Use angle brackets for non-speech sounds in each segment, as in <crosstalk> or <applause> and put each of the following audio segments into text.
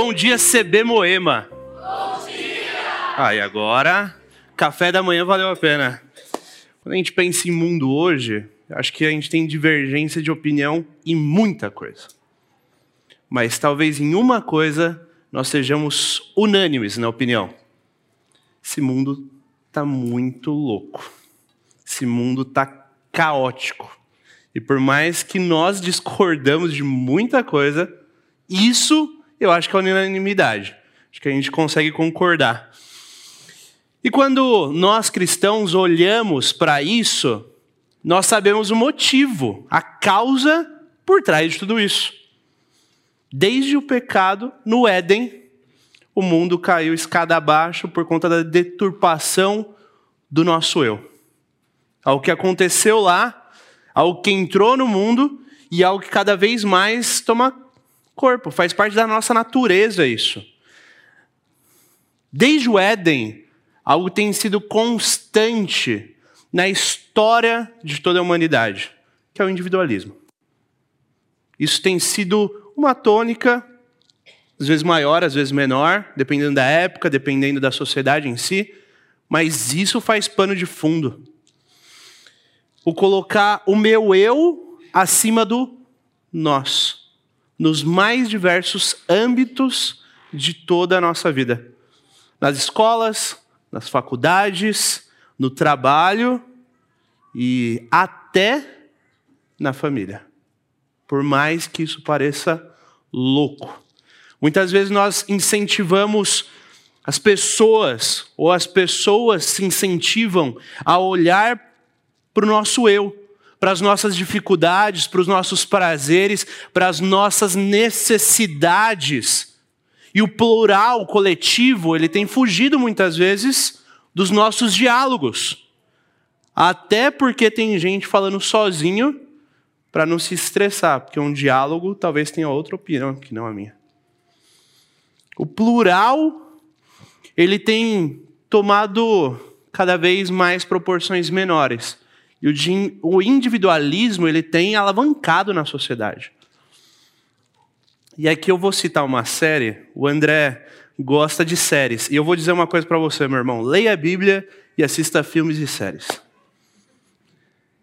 Bom dia, CB Moema. Bom dia. Ah, e agora, café da manhã valeu a pena. Quando a gente pensa em mundo hoje, acho que a gente tem divergência de opinião em muita coisa. Mas talvez em uma coisa nós sejamos unânimes na opinião. Esse mundo está muito louco. Esse mundo está caótico. E por mais que nós discordamos de muita coisa, isso eu acho que é unanimidade. Acho que a gente consegue concordar. E quando nós cristãos olhamos para isso, nós sabemos o motivo, a causa por trás de tudo isso. Desde o pecado no Éden, o mundo caiu escada abaixo por conta da deturpação do nosso eu. Algo que aconteceu lá, algo que entrou no mundo e algo que cada vez mais toma corpo, faz parte da nossa natureza isso. Desde o Éden, algo tem sido constante na história de toda a humanidade, que é o individualismo. Isso tem sido uma tônica, às vezes maior, às vezes menor, dependendo da época, dependendo da sociedade em si, mas isso faz pano de fundo. O colocar o meu eu acima do nós nos mais diversos âmbitos de toda a nossa vida. Nas escolas, nas faculdades, no trabalho e até na família. Por mais que isso pareça louco. Muitas vezes nós incentivamos as pessoas, ou as pessoas se incentivam a olhar para o nosso eu para as nossas dificuldades, para os nossos prazeres, para as nossas necessidades. E o plural coletivo, ele tem fugido muitas vezes dos nossos diálogos. Até porque tem gente falando sozinho para não se estressar, porque um diálogo talvez tenha outra opinião que não a minha. O plural, ele tem tomado cada vez mais proporções menores. E o individualismo ele tem alavancado na sociedade. E aqui eu vou citar uma série. O André gosta de séries. E eu vou dizer uma coisa para você, meu irmão. Leia a Bíblia e assista filmes e séries.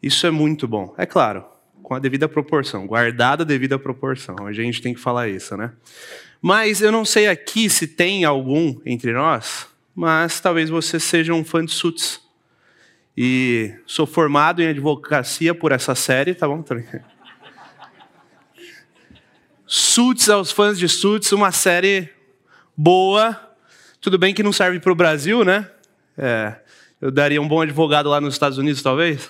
Isso é muito bom. É claro, com a devida proporção, guardada a devida proporção. A gente tem que falar isso, né? Mas eu não sei aqui se tem algum entre nós, mas talvez você seja um fã de Suits. E sou formado em advocacia por essa série, tá bom? Suits aos fãs de Suits, uma série boa. Tudo bem que não serve para o Brasil, né? É, eu daria um bom advogado lá nos Estados Unidos, talvez.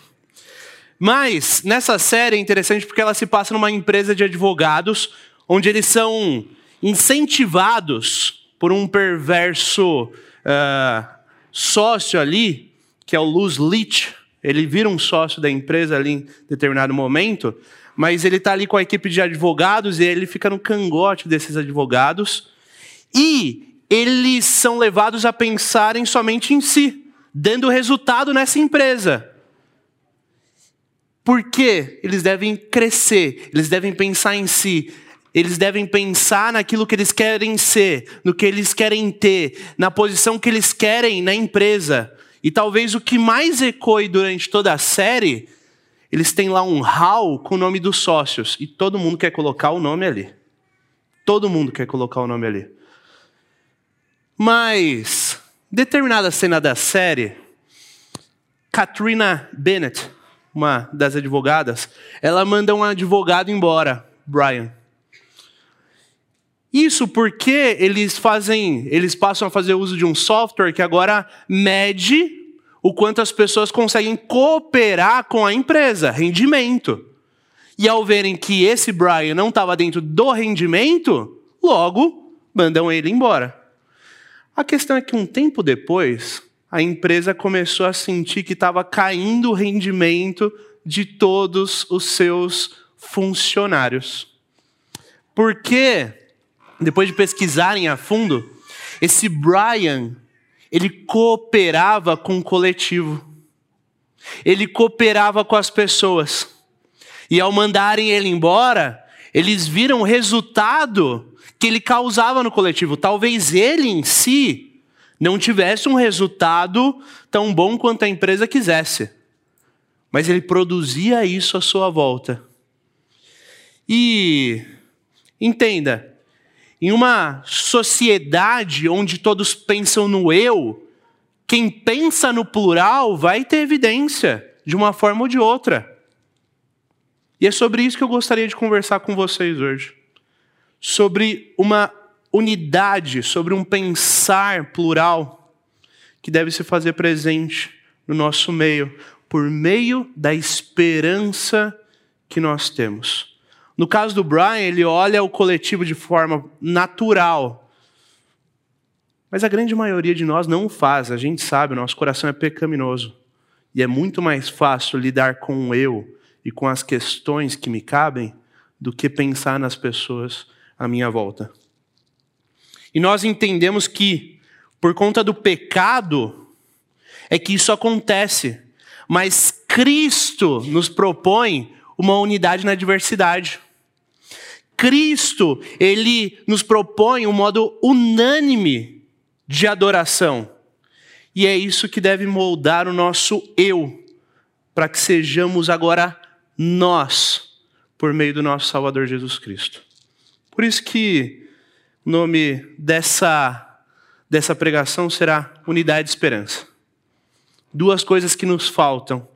Mas nessa série é interessante porque ela se passa numa empresa de advogados, onde eles são incentivados por um perverso uh, sócio ali que é o Luz Leach, ele vira um sócio da empresa ali em determinado momento, mas ele está ali com a equipe de advogados e ele fica no cangote desses advogados e eles são levados a pensarem somente em si, dando resultado nessa empresa. Porque eles devem crescer, eles devem pensar em si, eles devem pensar naquilo que eles querem ser, no que eles querem ter, na posição que eles querem na empresa. E talvez o que mais ecoe durante toda a série, eles têm lá um hall com o nome dos sócios. E todo mundo quer colocar o nome ali. Todo mundo quer colocar o nome ali. Mas, determinada cena da série, Katrina Bennett, uma das advogadas, ela manda um advogado embora, Brian. Isso porque eles fazem, eles passam a fazer uso de um software que agora mede o quanto as pessoas conseguem cooperar com a empresa, rendimento. E ao verem que esse Brian não estava dentro do rendimento, logo mandam ele embora. A questão é que um tempo depois, a empresa começou a sentir que estava caindo o rendimento de todos os seus funcionários. Por quê? Depois de pesquisarem a fundo, esse Brian, ele cooperava com o coletivo. Ele cooperava com as pessoas. E ao mandarem ele embora, Eles viram o resultado que ele causava no coletivo. Talvez ele em si não tivesse um resultado tão bom quanto a empresa quisesse, mas ele produzia isso à sua volta. E entenda, em uma sociedade onde todos pensam no eu, quem pensa no plural vai ter evidência de uma forma ou de outra. E é sobre isso que eu gostaria de conversar com vocês hoje. Sobre uma unidade, sobre um pensar plural que deve se fazer presente no nosso meio, por meio da esperança que nós temos. No caso do Brian, ele olha o coletivo de forma natural. Mas a grande maioria de nós não faz, a gente sabe, o nosso coração é pecaminoso. E é muito mais fácil lidar com o eu e com as questões que me cabem do que pensar nas pessoas à minha volta. E nós entendemos que, por conta do pecado, é que isso acontece. Mas Cristo nos propõe uma unidade na diversidade. Cristo, ele nos propõe um modo unânime de adoração. E é isso que deve moldar o nosso eu, para que sejamos agora nós, por meio do nosso Salvador Jesus Cristo. Por isso que o nome dessa, dessa pregação será Unidade e Esperança. Duas coisas que nos faltam,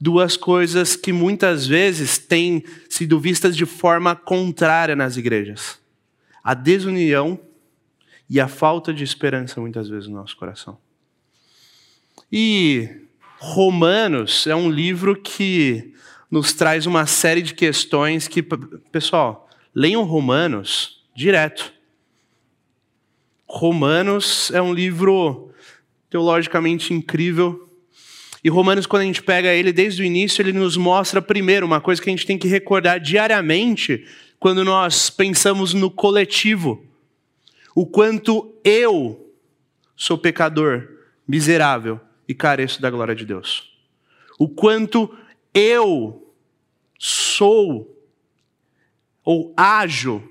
duas coisas que muitas vezes têm sido vistas de forma contrária nas igrejas: a desunião e a falta de esperança, muitas vezes, no nosso coração. E Romanos é um livro que nos traz uma série de questões que, pessoal, leiam Romanos direto. Romanos é um livro teologicamente incrível. E Romanos, quando a gente pega ele desde o início, ele nos mostra primeiro uma coisa que a gente tem que recordar diariamente quando nós pensamos no coletivo: o quanto eu sou pecador, miserável, e careço da glória de Deus. O quanto eu sou ou ajo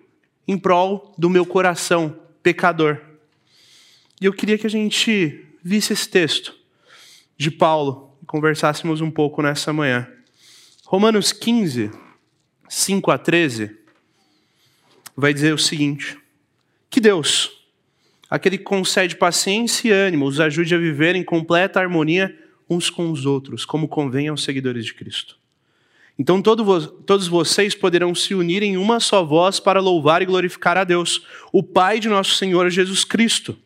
em prol do meu coração pecador. E eu queria que a gente visse esse texto de Paulo e conversássemos um pouco nessa manhã. Romanos 15, 5 a 13, vai dizer o seguinte: Que Deus, Aquele que concede paciência e ânimo, os ajude a viver em completa harmonia uns com os outros, como convém aos seguidores de Cristo. Então todo, todos vocês poderão se unir em uma só voz para louvar e glorificar a Deus, o Pai de nosso Senhor Jesus Cristo.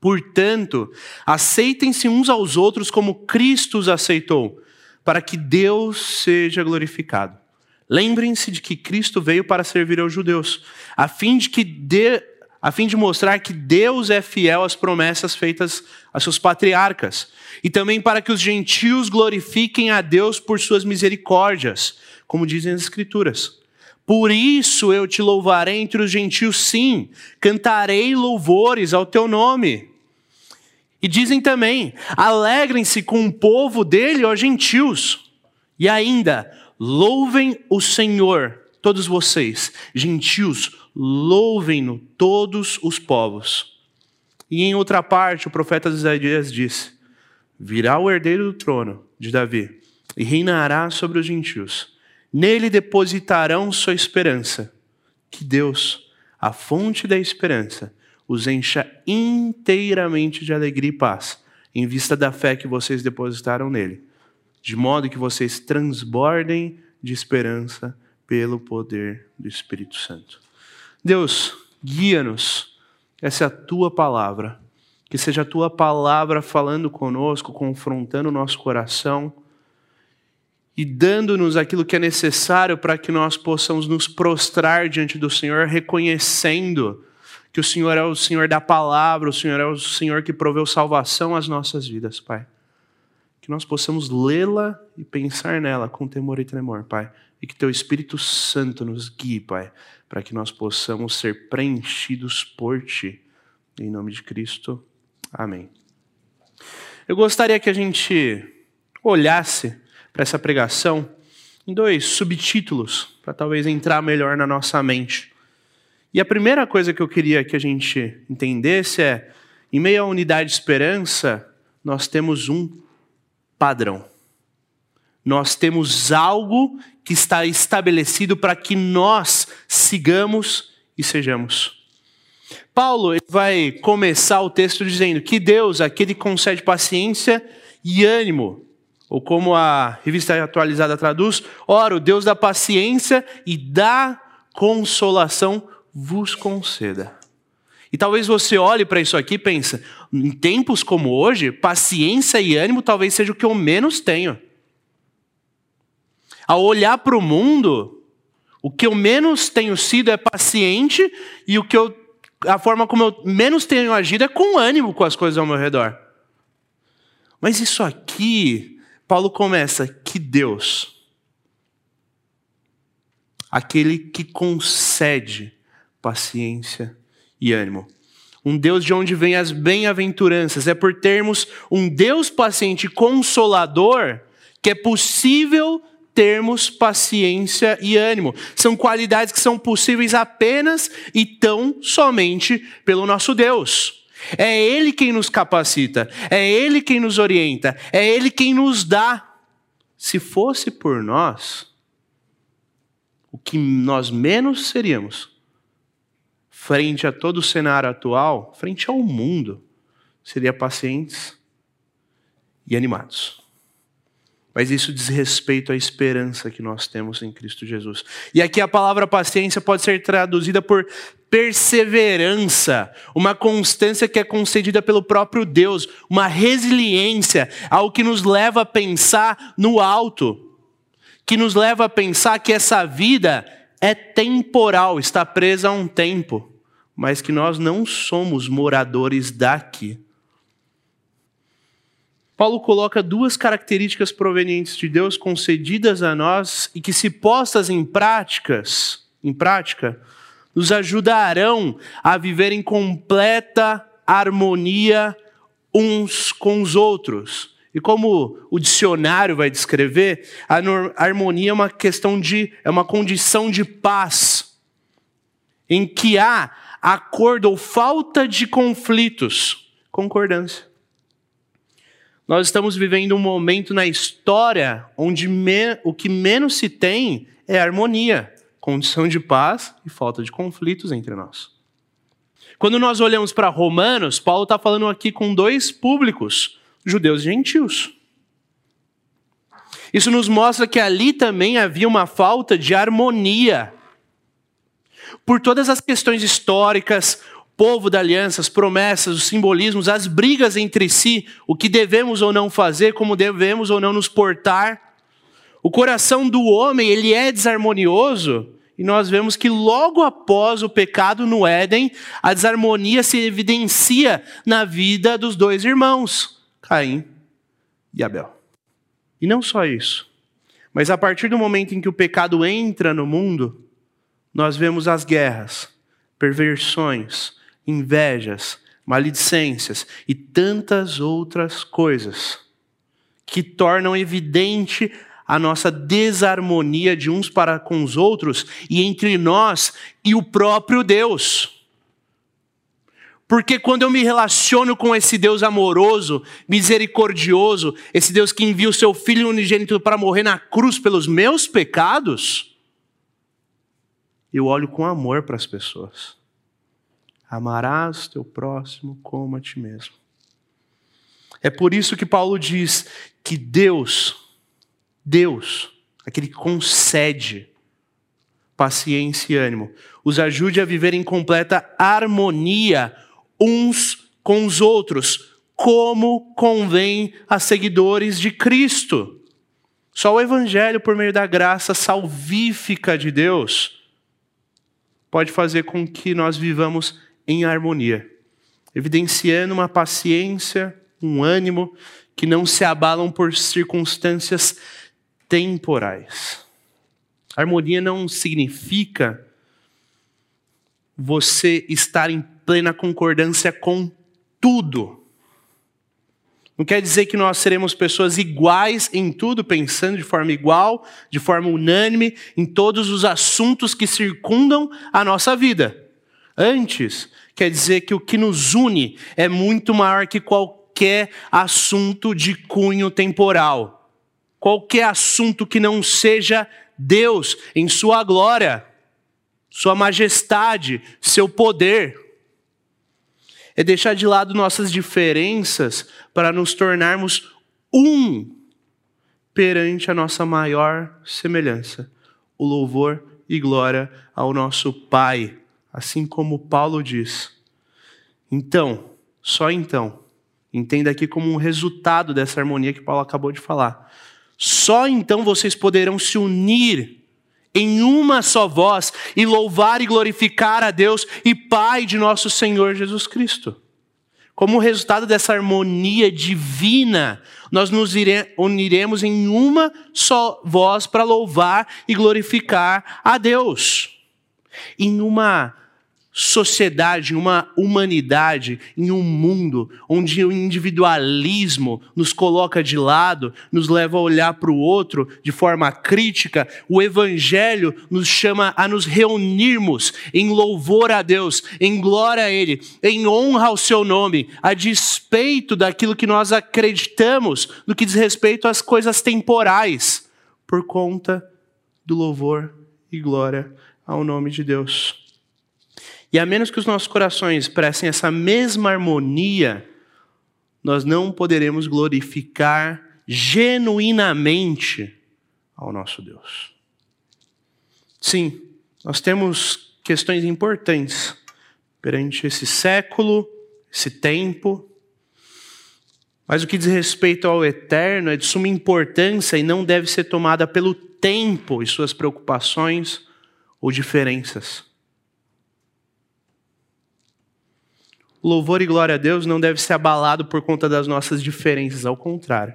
Portanto, aceitem-se uns aos outros como Cristo os aceitou, para que Deus seja glorificado. Lembrem-se de que Cristo veio para servir aos judeus, a fim de que de, a fim de mostrar que Deus é fiel às promessas feitas a seus patriarcas, e também para que os gentios glorifiquem a Deus por suas misericórdias, como dizem as Escrituras. Por isso eu te louvarei entre os gentios, sim, cantarei louvores ao teu nome. E dizem também: alegrem-se com o povo dele, ó gentios. E ainda, louvem o Senhor, todos vocês, gentios, louvem-no todos os povos. E em outra parte, o profeta Isaías disse: Virá o herdeiro do trono de Davi e reinará sobre os gentios. Nele depositarão sua esperança. Que Deus, a fonte da esperança, os encha inteiramente de alegria e paz, em vista da fé que vocês depositaram nele, de modo que vocês transbordem de esperança pelo poder do Espírito Santo. Deus, guia-nos. Essa é a tua palavra. Que seja a tua palavra falando conosco, confrontando o nosso coração e dando-nos aquilo que é necessário para que nós possamos nos prostrar diante do Senhor, reconhecendo que o Senhor é o Senhor da palavra, o Senhor é o Senhor que proveu salvação às nossas vidas, Pai. Que nós possamos lê-la e pensar nela com temor e tremor, Pai. E que Teu Espírito Santo nos guie, Pai para que nós possamos ser preenchidos por Ti. Em nome de Cristo. Amém. Eu gostaria que a gente olhasse para essa pregação em dois subtítulos, para talvez entrar melhor na nossa mente. E a primeira coisa que eu queria que a gente entendesse é: em meio à unidade de esperança, nós temos um padrão. Nós temos algo que está estabelecido para que nós sigamos e sejamos. Paulo vai começar o texto dizendo que Deus, aquele que concede paciência e ânimo, ou como a revista atualizada traduz, ora, o Deus da paciência e da consolação vos conceda. E talvez você olhe para isso aqui e pense, em tempos como hoje, paciência e ânimo talvez seja o que eu menos tenho. Ao olhar para o mundo, o que eu menos tenho sido é paciente e o que eu, a forma como eu menos tenho agido é com ânimo com as coisas ao meu redor. Mas isso aqui, Paulo começa que Deus, aquele que concede paciência e ânimo. Um Deus de onde vem as bem-aventuranças. É por termos um Deus paciente e consolador que é possível termos paciência e ânimo. São qualidades que são possíveis apenas e tão somente pelo nosso Deus. É Ele quem nos capacita, é Ele quem nos orienta, é Ele quem nos dá. Se fosse por nós, o que nós menos seríamos frente a todo o cenário atual, frente ao mundo, seria pacientes e animados. Mas isso diz respeito à esperança que nós temos em Cristo Jesus. E aqui a palavra paciência pode ser traduzida por perseverança, uma constância que é concedida pelo próprio Deus, uma resiliência, algo que nos leva a pensar no alto, que nos leva a pensar que essa vida é temporal, está presa a um tempo mas que nós não somos moradores daqui. Paulo coloca duas características provenientes de Deus concedidas a nós e que se postas em práticas, em prática, nos ajudarão a viver em completa harmonia uns com os outros. E como o dicionário vai descrever, a harmonia é uma questão de é uma condição de paz em que há acordo ou falta de conflitos, concordância. Nós estamos vivendo um momento na história onde o que menos se tem é harmonia, condição de paz e falta de conflitos entre nós. Quando nós olhamos para Romanos, Paulo está falando aqui com dois públicos, judeus e gentios. Isso nos mostra que ali também havia uma falta de harmonia por todas as questões históricas, povo da aliança, as promessas, os simbolismos, as brigas entre si, o que devemos ou não fazer, como devemos ou não nos portar. O coração do homem, ele é desarmonioso, e nós vemos que logo após o pecado no Éden, a desarmonia se evidencia na vida dos dois irmãos, Caim e Abel. E não só isso, mas a partir do momento em que o pecado entra no mundo, nós vemos as guerras, perversões, invejas, maledicências e tantas outras coisas que tornam evidente a nossa desarmonia de uns para com os outros e entre nós e o próprio Deus. Porque quando eu me relaciono com esse Deus amoroso, misericordioso, esse Deus que envia o seu Filho unigênito para morrer na cruz pelos meus pecados, eu olho com amor para as pessoas. Amarás teu próximo como a ti mesmo. É por isso que Paulo diz que Deus, Deus, aquele que concede paciência e ânimo, os ajude a viver em completa harmonia uns com os outros, como convém a seguidores de Cristo. Só o Evangelho, por meio da graça salvífica de Deus, pode fazer com que nós vivamos em harmonia, evidenciando uma paciência, um ânimo que não se abalam por circunstâncias temporais. Harmonia não significa você estar em plena concordância com tudo. Não quer dizer que nós seremos pessoas iguais em tudo, pensando de forma igual, de forma unânime, em todos os assuntos que circundam a nossa vida. Antes, quer dizer que o que nos une é muito maior que qualquer assunto de cunho temporal. Qualquer assunto que não seja Deus em sua glória, sua majestade, seu poder é deixar de lado nossas diferenças para nos tornarmos um perante a nossa maior semelhança, o louvor e glória ao nosso Pai, assim como Paulo diz. Então, só então, entenda aqui como um resultado dessa harmonia que Paulo acabou de falar. Só então vocês poderão se unir em uma só voz e louvar e glorificar a Deus e Pai de nosso Senhor Jesus Cristo. Como resultado dessa harmonia divina, nós nos uniremos em uma só voz para louvar e glorificar a Deus. Em uma sociedade, uma humanidade, em um mundo onde o individualismo nos coloca de lado, nos leva a olhar para o outro de forma crítica, o Evangelho nos chama a nos reunirmos em louvor a Deus, em glória a Ele, em honra ao Seu nome, a despeito daquilo que nós acreditamos no que diz respeito às coisas temporais, por conta do louvor e glória ao nome de Deus. E a menos que os nossos corações expressem essa mesma harmonia, nós não poderemos glorificar genuinamente ao nosso Deus. Sim, nós temos questões importantes perante esse século, esse tempo, mas o que diz respeito ao eterno é de suma importância e não deve ser tomada pelo tempo e suas preocupações ou diferenças. Louvor e glória a Deus não deve ser abalado por conta das nossas diferenças, ao contrário.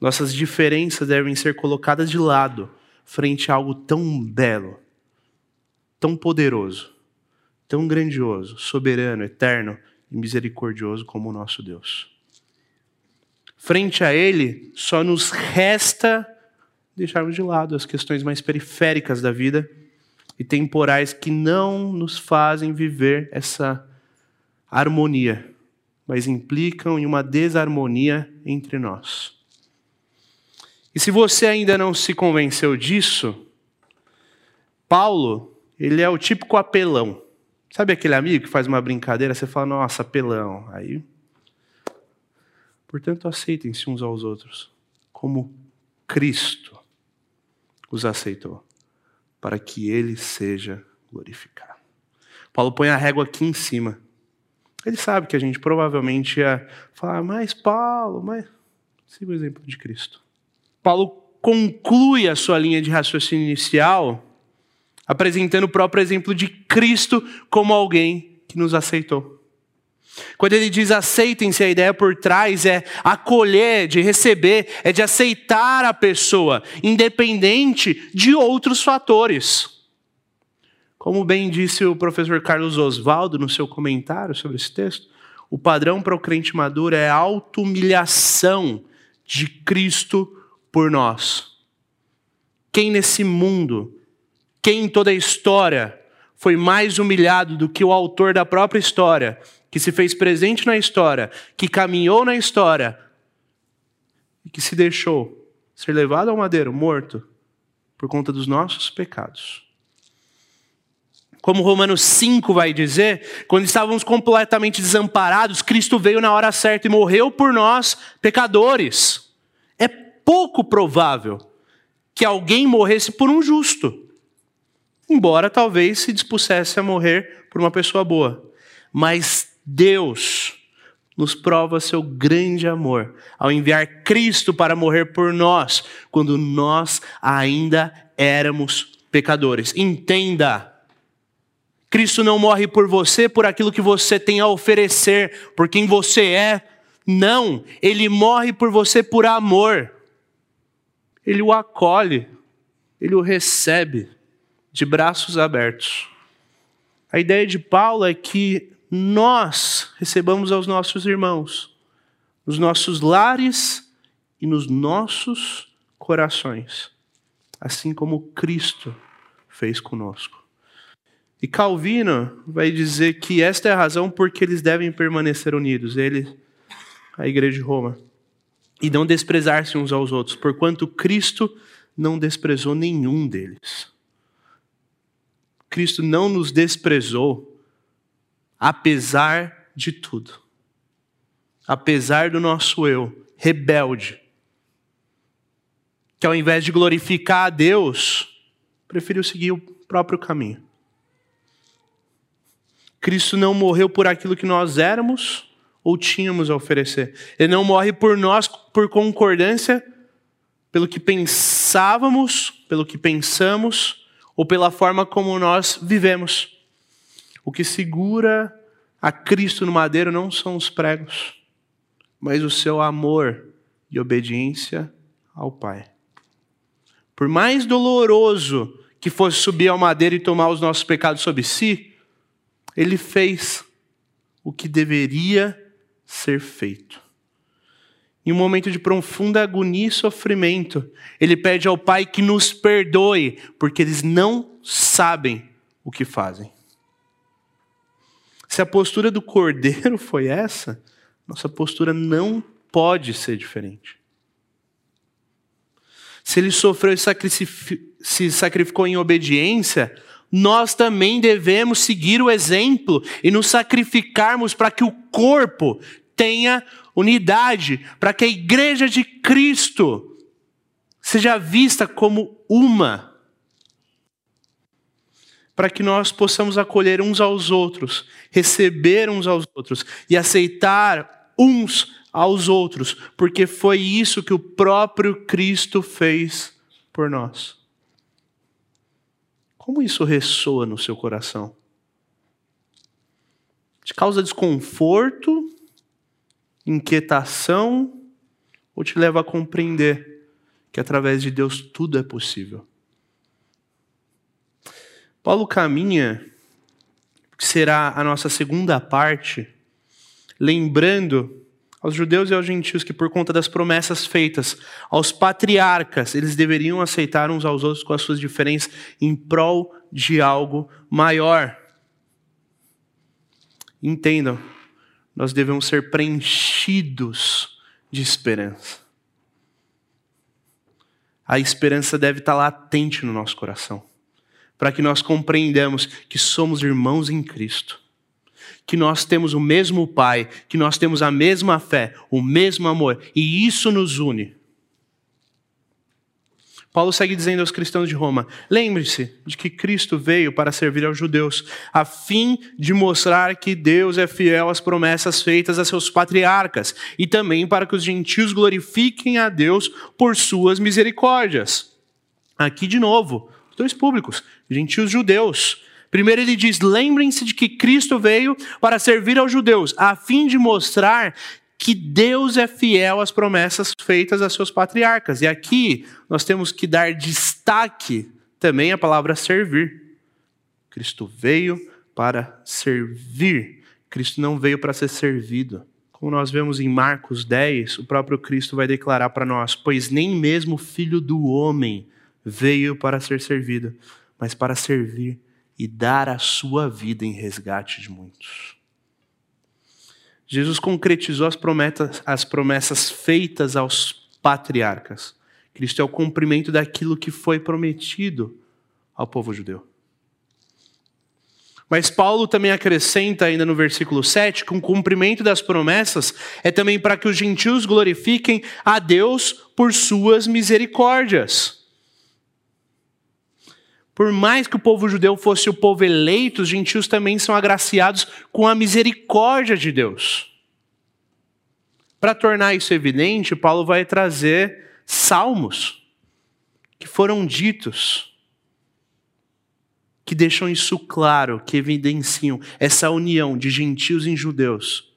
Nossas diferenças devem ser colocadas de lado frente a algo tão belo, tão poderoso, tão grandioso, soberano, eterno e misericordioso como o nosso Deus. Frente a Ele, só nos resta deixarmos de lado as questões mais periféricas da vida e temporais que não nos fazem viver essa harmonia, mas implicam em uma desarmonia entre nós. E se você ainda não se convenceu disso, Paulo, ele é o típico apelão. Sabe aquele amigo que faz uma brincadeira, você fala, nossa, apelão. Aí, portanto, aceitem-se uns aos outros, como Cristo os aceitou, para que ele seja glorificado. Paulo põe a régua aqui em cima. Ele sabe que a gente provavelmente ia falar, mas Paulo, mas. Siga o exemplo de Cristo. Paulo conclui a sua linha de raciocínio inicial apresentando o próprio exemplo de Cristo como alguém que nos aceitou. Quando ele diz aceitem-se, a ideia por trás é acolher, de receber, é de aceitar a pessoa, independente de outros fatores. Como bem disse o professor Carlos Oswaldo no seu comentário sobre esse texto, o padrão para o crente maduro é a auto-humilhação de Cristo por nós. Quem nesse mundo, quem em toda a história foi mais humilhado do que o autor da própria história, que se fez presente na história, que caminhou na história e que se deixou ser levado ao madeiro, morto, por conta dos nossos pecados? Como Romanos 5 vai dizer, quando estávamos completamente desamparados, Cristo veio na hora certa e morreu por nós, pecadores. É pouco provável que alguém morresse por um justo, embora talvez se dispusesse a morrer por uma pessoa boa. Mas Deus nos prova seu grande amor ao enviar Cristo para morrer por nós, quando nós ainda éramos pecadores. Entenda Cristo não morre por você por aquilo que você tem a oferecer, por quem você é. Não, ele morre por você por amor. Ele o acolhe, ele o recebe de braços abertos. A ideia de Paulo é que nós recebamos aos nossos irmãos nos nossos lares e nos nossos corações, assim como Cristo fez conosco. E Calvino vai dizer que esta é a razão por que eles devem permanecer unidos, ele, a Igreja de Roma, e não desprezar-se uns aos outros, porquanto Cristo não desprezou nenhum deles. Cristo não nos desprezou, apesar de tudo. Apesar do nosso eu rebelde, que ao invés de glorificar a Deus, preferiu seguir o próprio caminho. Cristo não morreu por aquilo que nós éramos ou tínhamos a oferecer. Ele não morre por nós por concordância, pelo que pensávamos, pelo que pensamos ou pela forma como nós vivemos. O que segura a Cristo no madeiro não são os pregos, mas o seu amor e obediência ao Pai. Por mais doloroso que fosse subir ao madeiro e tomar os nossos pecados sobre si, ele fez o que deveria ser feito. Em um momento de profunda agonia e sofrimento, ele pede ao Pai que nos perdoe, porque eles não sabem o que fazem. Se a postura do cordeiro <laughs> foi essa, nossa postura não pode ser diferente. Se ele sofreu e se sacrificou em obediência, nós também devemos seguir o exemplo e nos sacrificarmos para que o corpo tenha unidade, para que a igreja de Cristo seja vista como uma. Para que nós possamos acolher uns aos outros, receber uns aos outros e aceitar uns aos outros, porque foi isso que o próprio Cristo fez por nós. Como isso ressoa no seu coração? Te causa desconforto, inquietação ou te leva a compreender que através de Deus tudo é possível? Paulo caminha, que será a nossa segunda parte, lembrando aos judeus e aos gentios que, por conta das promessas feitas aos patriarcas, eles deveriam aceitar uns aos outros com as suas diferenças em prol de algo maior. Entendam, nós devemos ser preenchidos de esperança. A esperança deve estar latente no nosso coração, para que nós compreendamos que somos irmãos em Cristo que nós temos o mesmo Pai, que nós temos a mesma fé, o mesmo amor, e isso nos une. Paulo segue dizendo aos cristãos de Roma: lembre-se de que Cristo veio para servir aos judeus, a fim de mostrar que Deus é fiel às promessas feitas a seus patriarcas, e também para que os gentios glorifiquem a Deus por suas misericórdias. Aqui de novo, dois públicos, gentios judeus. Primeiro ele diz: lembrem-se de que Cristo veio para servir aos judeus, a fim de mostrar que Deus é fiel às promessas feitas a seus patriarcas. E aqui nós temos que dar destaque também à palavra servir. Cristo veio para servir. Cristo não veio para ser servido. Como nós vemos em Marcos 10, o próprio Cristo vai declarar para nós: Pois nem mesmo o filho do homem veio para ser servido, mas para servir e dar a sua vida em resgate de muitos. Jesus concretizou as promessas, as promessas feitas aos patriarcas. Cristo é o cumprimento daquilo que foi prometido ao povo judeu. Mas Paulo também acrescenta ainda no versículo 7 que o cumprimento das promessas é também para que os gentios glorifiquem a Deus por suas misericórdias. Por mais que o povo judeu fosse o povo eleito, os gentios também são agraciados com a misericórdia de Deus. Para tornar isso evidente, Paulo vai trazer salmos que foram ditos, que deixam isso claro, que evidenciam essa união de gentios e judeus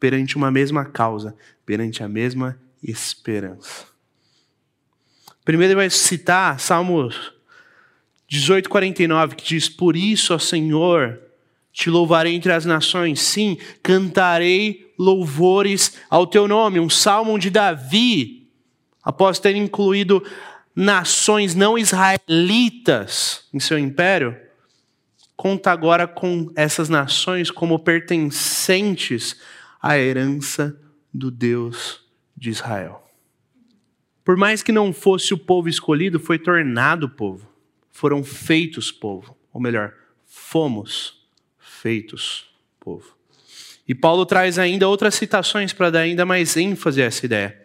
perante uma mesma causa, perante a mesma esperança. Primeiro ele vai citar Salmos 18:49 que diz: "Por isso, ó Senhor, te louvarei entre as nações, sim, cantarei louvores ao teu nome. Um salmo de Davi, após ter incluído nações não israelitas em seu império, conta agora com essas nações como pertencentes à herança do Deus de Israel. Por mais que não fosse o povo escolhido, foi tornado povo. Foram feitos povo. Ou melhor, fomos feitos povo. E Paulo traz ainda outras citações para dar ainda mais ênfase a essa ideia.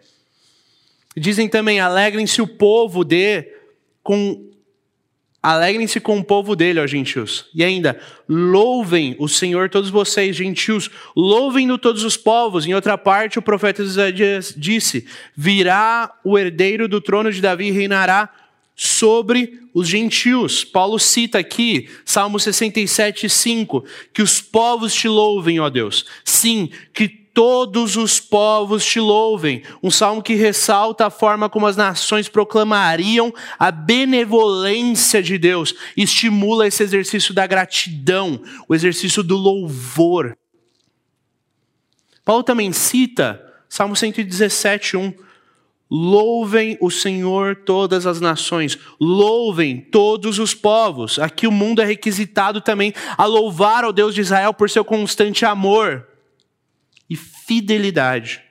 Dizem também: alegrem-se o povo de com Alegrem-se com o povo dele, ó gentios. E ainda, louvem o Senhor todos vocês, gentios. Louvem-no todos os povos. Em outra parte, o profeta Isaías disse: Virá o herdeiro do trono de Davi e reinará sobre os gentios. Paulo cita aqui, Salmo 67, 5, que os povos te louvem, ó Deus. Sim, que todos os povos te louvem. Um salmo que ressalta a forma como as nações proclamariam a benevolência de Deus, estimula esse exercício da gratidão, o exercício do louvor. Paulo também cita Salmo 117, 1. Louvem o Senhor todas as nações, louvem todos os povos. Aqui o mundo é requisitado também a louvar ao Deus de Israel por seu constante amor e fidelidade,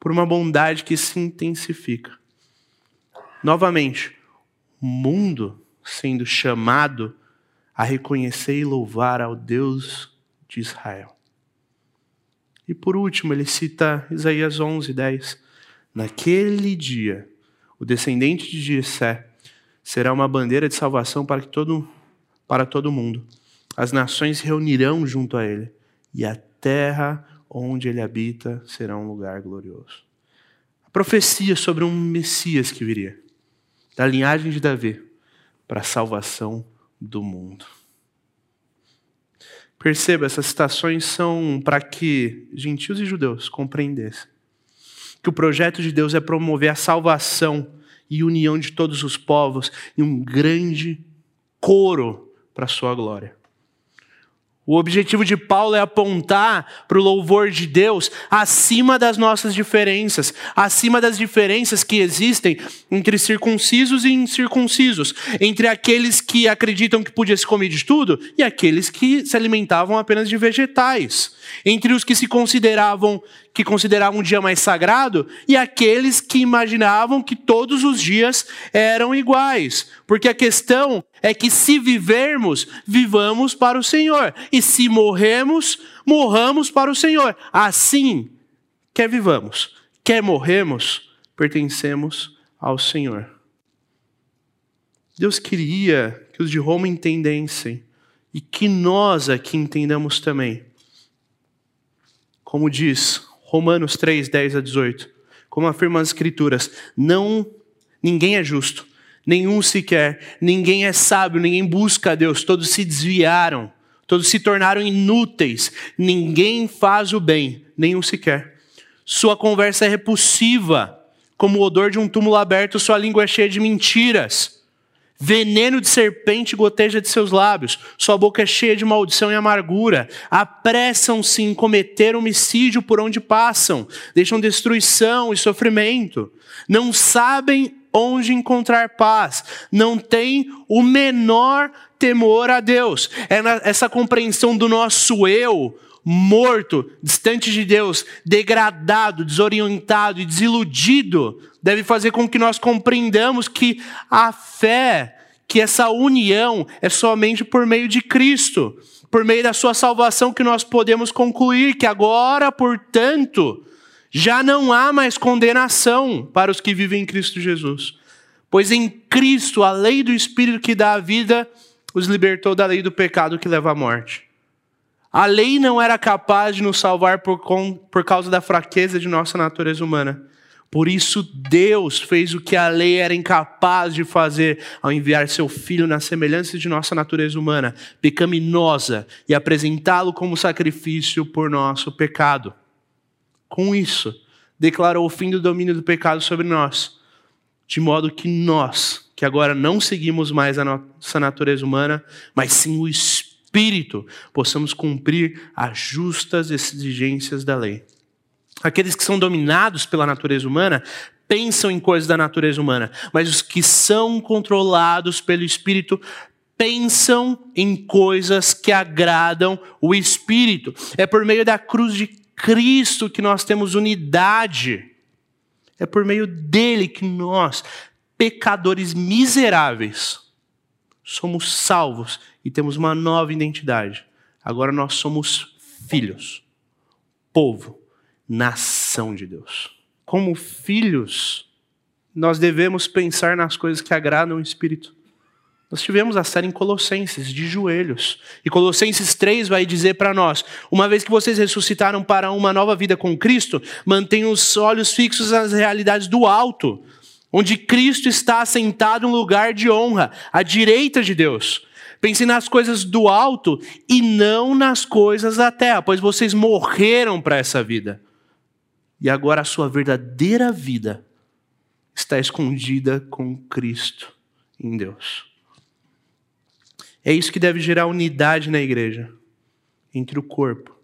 por uma bondade que se intensifica. Novamente, o mundo sendo chamado a reconhecer e louvar ao Deus de Israel. E por último, ele cita Isaías 11, 10. Naquele dia, o descendente de Jessé será uma bandeira de salvação para, que todo, para todo mundo. As nações reunirão junto a ele, e a terra onde ele habita será um lugar glorioso. A profecia sobre um Messias que viria, da linhagem de Davi, para a salvação do mundo. Perceba, essas citações são para que gentios e judeus compreendessem que o projeto de Deus é promover a salvação e união de todos os povos em um grande coro para a sua glória. O objetivo de Paulo é apontar para o louvor de Deus acima das nossas diferenças, acima das diferenças que existem entre circuncisos e incircuncisos, entre aqueles que acreditam que podia se comer de tudo e aqueles que se alimentavam apenas de vegetais, entre os que se consideravam que consideravam um dia mais sagrado e aqueles que imaginavam que todos os dias eram iguais. Porque a questão é que se vivermos, vivamos para o Senhor, e se morremos, morramos para o Senhor. Assim, quer vivamos, quer morremos, pertencemos ao Senhor. Deus queria que os de Roma entendessem e que nós aqui entendamos também. Como diz Romanos 3, 10 a 18. Como afirmam as Escrituras, não, ninguém é justo, nenhum sequer, ninguém é sábio, ninguém busca a Deus, todos se desviaram, todos se tornaram inúteis, ninguém faz o bem, nenhum sequer. Sua conversa é repulsiva, como o odor de um túmulo aberto, sua língua é cheia de mentiras. Veneno de serpente goteja de seus lábios, sua boca é cheia de maldição e amargura. Apressam-se em cometer homicídio por onde passam, deixam destruição e sofrimento. Não sabem onde encontrar paz, não têm o menor temor a Deus. É essa compreensão do nosso eu morto, distante de Deus, degradado, desorientado e desiludido, deve fazer com que nós compreendamos que a fé, que essa união é somente por meio de Cristo, por meio da sua salvação que nós podemos concluir que agora, portanto, já não há mais condenação para os que vivem em Cristo Jesus. Pois em Cristo, a lei do Espírito que dá a vida, os libertou da lei do pecado que leva à morte. A lei não era capaz de nos salvar por, por causa da fraqueza de nossa natureza humana. Por isso, Deus fez o que a lei era incapaz de fazer ao enviar seu filho na semelhança de nossa natureza humana, pecaminosa, e apresentá-lo como sacrifício por nosso pecado. Com isso, declarou o fim do domínio do pecado sobre nós, de modo que nós, que agora não seguimos mais a nossa natureza humana, mas sim o Espírito, possamos cumprir as justas exigências da lei. Aqueles que são dominados pela natureza humana pensam em coisas da natureza humana, mas os que são controlados pelo Espírito pensam em coisas que agradam o Espírito. É por meio da cruz de Cristo que nós temos unidade. É por meio dele que nós, pecadores miseráveis, somos salvos e temos uma nova identidade. Agora nós somos filhos, povo, nação de Deus. Como filhos, nós devemos pensar nas coisas que agradam o Espírito. Nós tivemos a série em Colossenses, de joelhos. E Colossenses 3 vai dizer para nós: uma vez que vocês ressuscitaram para uma nova vida com Cristo, mantenham os olhos fixos nas realidades do alto, onde Cristo está sentado em lugar de honra, à direita de Deus. Pense nas coisas do alto e não nas coisas da terra, pois vocês morreram para essa vida. E agora a sua verdadeira vida está escondida com Cristo em Deus. É isso que deve gerar unidade na igreja, entre o corpo,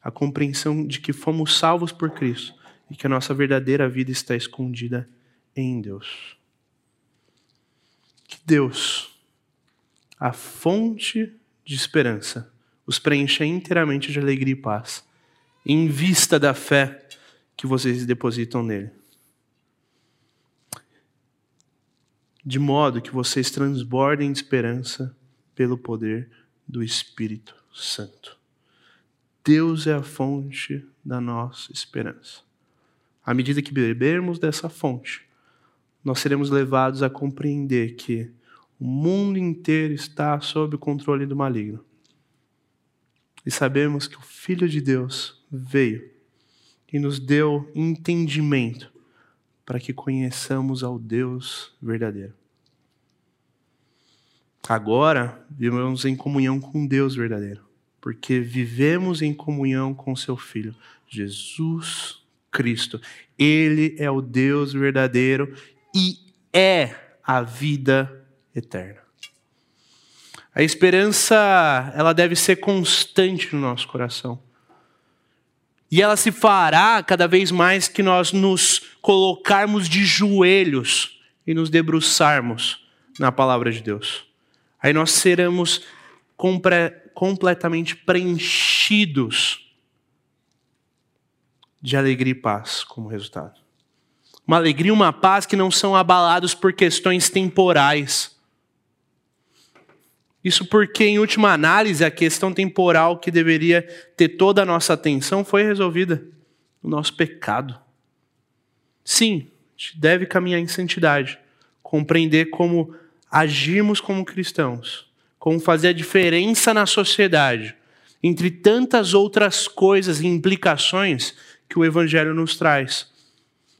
a compreensão de que fomos salvos por Cristo e que a nossa verdadeira vida está escondida em Deus. Que Deus, a fonte de esperança, os preencha inteiramente de alegria e paz, em vista da fé que vocês depositam nele. De modo que vocês transbordem de esperança pelo poder do Espírito Santo. Deus é a fonte da nossa esperança. À medida que bebermos dessa fonte, nós seremos levados a compreender que o mundo inteiro está sob o controle do maligno. E sabemos que o Filho de Deus veio e nos deu entendimento para que conheçamos ao Deus verdadeiro. Agora vivemos em comunhão com Deus verdadeiro, porque vivemos em comunhão com seu Filho, Jesus Cristo. Ele é o Deus verdadeiro e é a vida eterna. A esperança, ela deve ser constante no nosso coração. E ela se fará cada vez mais que nós nos colocarmos de joelhos e nos debruçarmos na palavra de Deus. Aí nós seremos completamente preenchidos de alegria e paz como resultado. Uma alegria e uma paz que não são abalados por questões temporais. Isso porque, em última análise, a questão temporal que deveria ter toda a nossa atenção foi resolvida. O nosso pecado. Sim, a gente deve caminhar em santidade, compreender como agirmos como cristãos, como fazer a diferença na sociedade, entre tantas outras coisas e implicações que o Evangelho nos traz.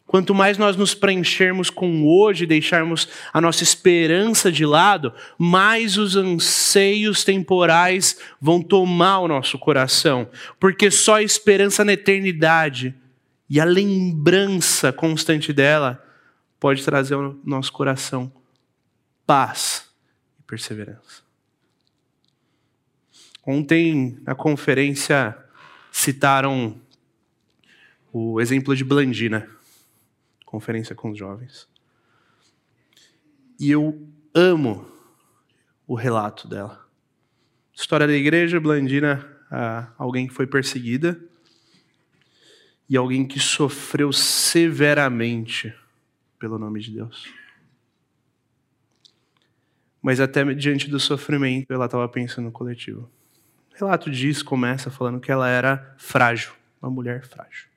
Quanto mais nós nos preenchermos com hoje, deixarmos a nossa esperança de lado, mais os anseios temporais vão tomar o nosso coração, porque só a esperança na eternidade e a lembrança constante dela pode trazer ao nosso coração paz e perseverança. Ontem, na conferência, citaram o exemplo de Blandina, conferência com os jovens. E eu amo o relato dela. História da igreja, Blandina, alguém que foi perseguida e alguém que sofreu severamente pelo nome de Deus mas até diante do sofrimento ela estava pensando no coletivo. O relato diz, começa falando que ela era frágil, uma mulher frágil.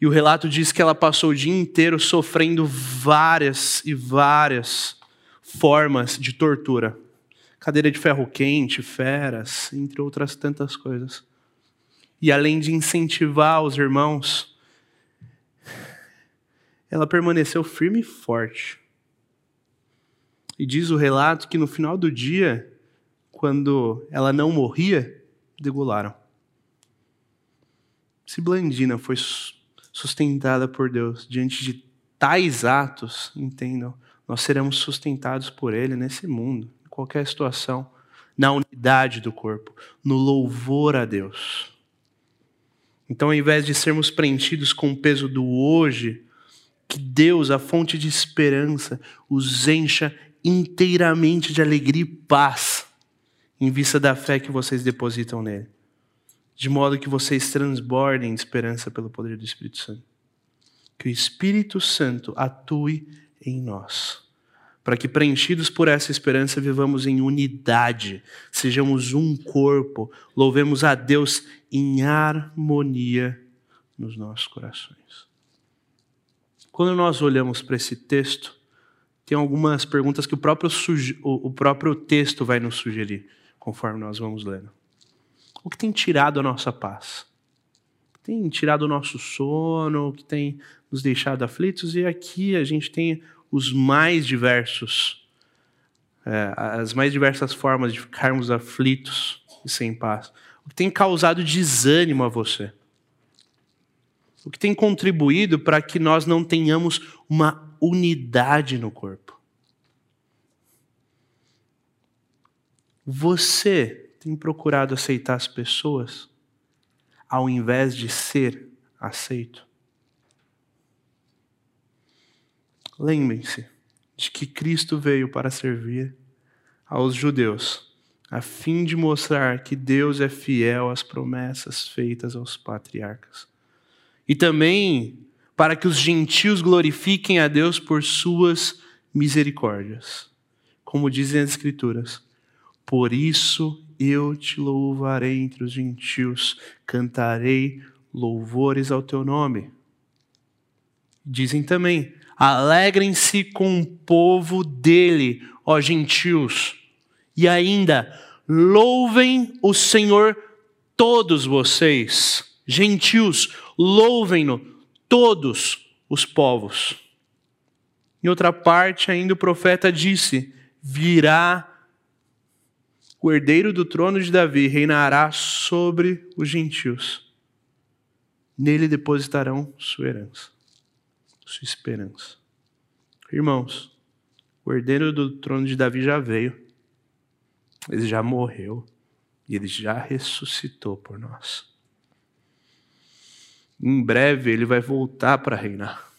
E o relato diz que ela passou o dia inteiro sofrendo várias e várias formas de tortura. Cadeira de ferro quente, feras, entre outras tantas coisas. E além de incentivar os irmãos, ela permaneceu firme e forte e diz o relato que no final do dia, quando ela não morria, degolaram. Se Blandina foi sustentada por Deus diante de tais atos, entendam, nós seremos sustentados por Ele nesse mundo, em qualquer situação, na unidade do corpo, no louvor a Deus. Então, ao invés de sermos preenchidos com o peso do hoje, que Deus, a fonte de esperança, os encha inteiramente de alegria e paz em vista da fé que vocês depositam nele. De modo que vocês transbordem de esperança pelo poder do Espírito Santo. Que o Espírito Santo atue em nós para que preenchidos por essa esperança vivamos em unidade, sejamos um corpo, louvemos a Deus em harmonia nos nossos corações. Quando nós olhamos para esse texto, tem algumas perguntas que o próprio, o próprio texto vai nos sugerir, conforme nós vamos lendo. O que tem tirado a nossa paz? O que tem tirado o nosso sono? O que tem nos deixado aflitos? E aqui a gente tem os mais diversos, é, as mais diversas formas de ficarmos aflitos e sem paz. O que tem causado desânimo a você? O que tem contribuído para que nós não tenhamos uma unidade no corpo? Você tem procurado aceitar as pessoas ao invés de ser aceito? Lembrem-se de que Cristo veio para servir aos judeus, a fim de mostrar que Deus é fiel às promessas feitas aos patriarcas. E também para que os gentios glorifiquem a Deus por suas misericórdias. Como dizem as Escrituras, por isso eu te louvarei entre os gentios, cantarei louvores ao teu nome. Dizem também, Alegrem-se com o povo dele, ó gentios. E ainda, louvem o Senhor todos vocês, gentios, louvem-no todos os povos. Em outra parte, ainda o profeta disse: virá o herdeiro do trono de Davi, reinará sobre os gentios. Nele depositarão sua herança sua esperança. Irmãos, o herdeiro do trono de Davi já veio, ele já morreu e ele já ressuscitou por nós. Em breve ele vai voltar para reinar.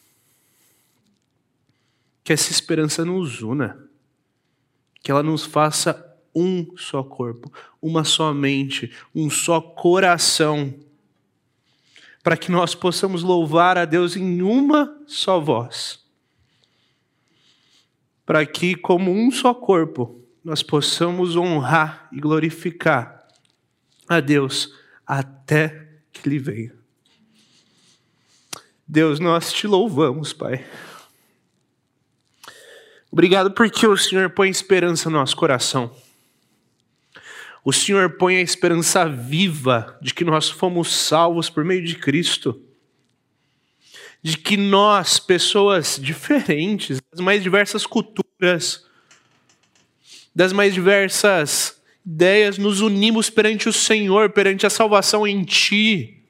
Que essa esperança nos una, que ela nos faça um só corpo, uma só mente, um só coração para que nós possamos louvar a Deus em uma só voz. Para que, como um só corpo, nós possamos honrar e glorificar a Deus até que Ele venha. Deus, nós te louvamos, Pai. Obrigado porque o Senhor põe esperança no nosso coração o Senhor põe a esperança viva de que nós fomos salvos por meio de Cristo. De que nós, pessoas diferentes, das mais diversas culturas, das mais diversas ideias, nos unimos perante o Senhor, perante a salvação em Ti.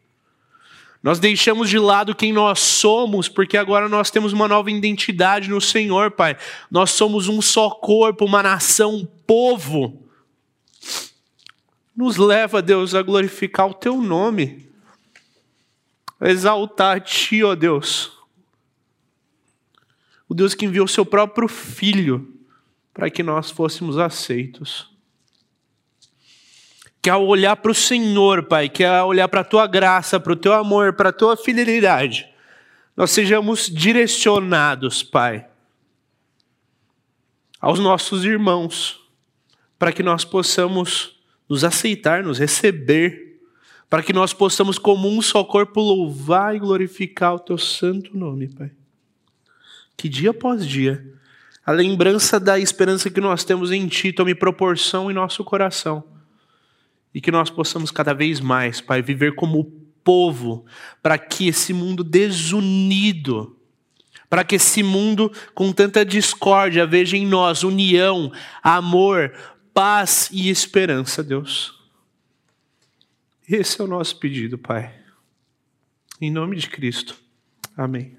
Nós deixamos de lado quem nós somos, porque agora nós temos uma nova identidade no Senhor, Pai. Nós somos um só corpo, uma nação, um povo nos leva, Deus, a glorificar o teu nome, a exaltar a ti, ó Deus. O Deus que enviou o seu próprio filho para que nós fôssemos aceitos. Que ao olhar para o Senhor, Pai, que ao olhar para a tua graça, para o teu amor, para a tua fidelidade, nós sejamos direcionados, Pai, aos nossos irmãos, para que nós possamos nos aceitar, nos receber, para que nós possamos, como um só corpo, louvar e glorificar o teu santo nome, Pai. Que dia após dia, a lembrança da esperança que nós temos em Ti tome proporção em nosso coração. E que nós possamos cada vez mais, Pai, viver como povo, para que esse mundo desunido, para que esse mundo com tanta discórdia veja em nós união, amor, paz e esperança, Deus. Esse é o nosso pedido, Pai. Em nome de Cristo. Amém.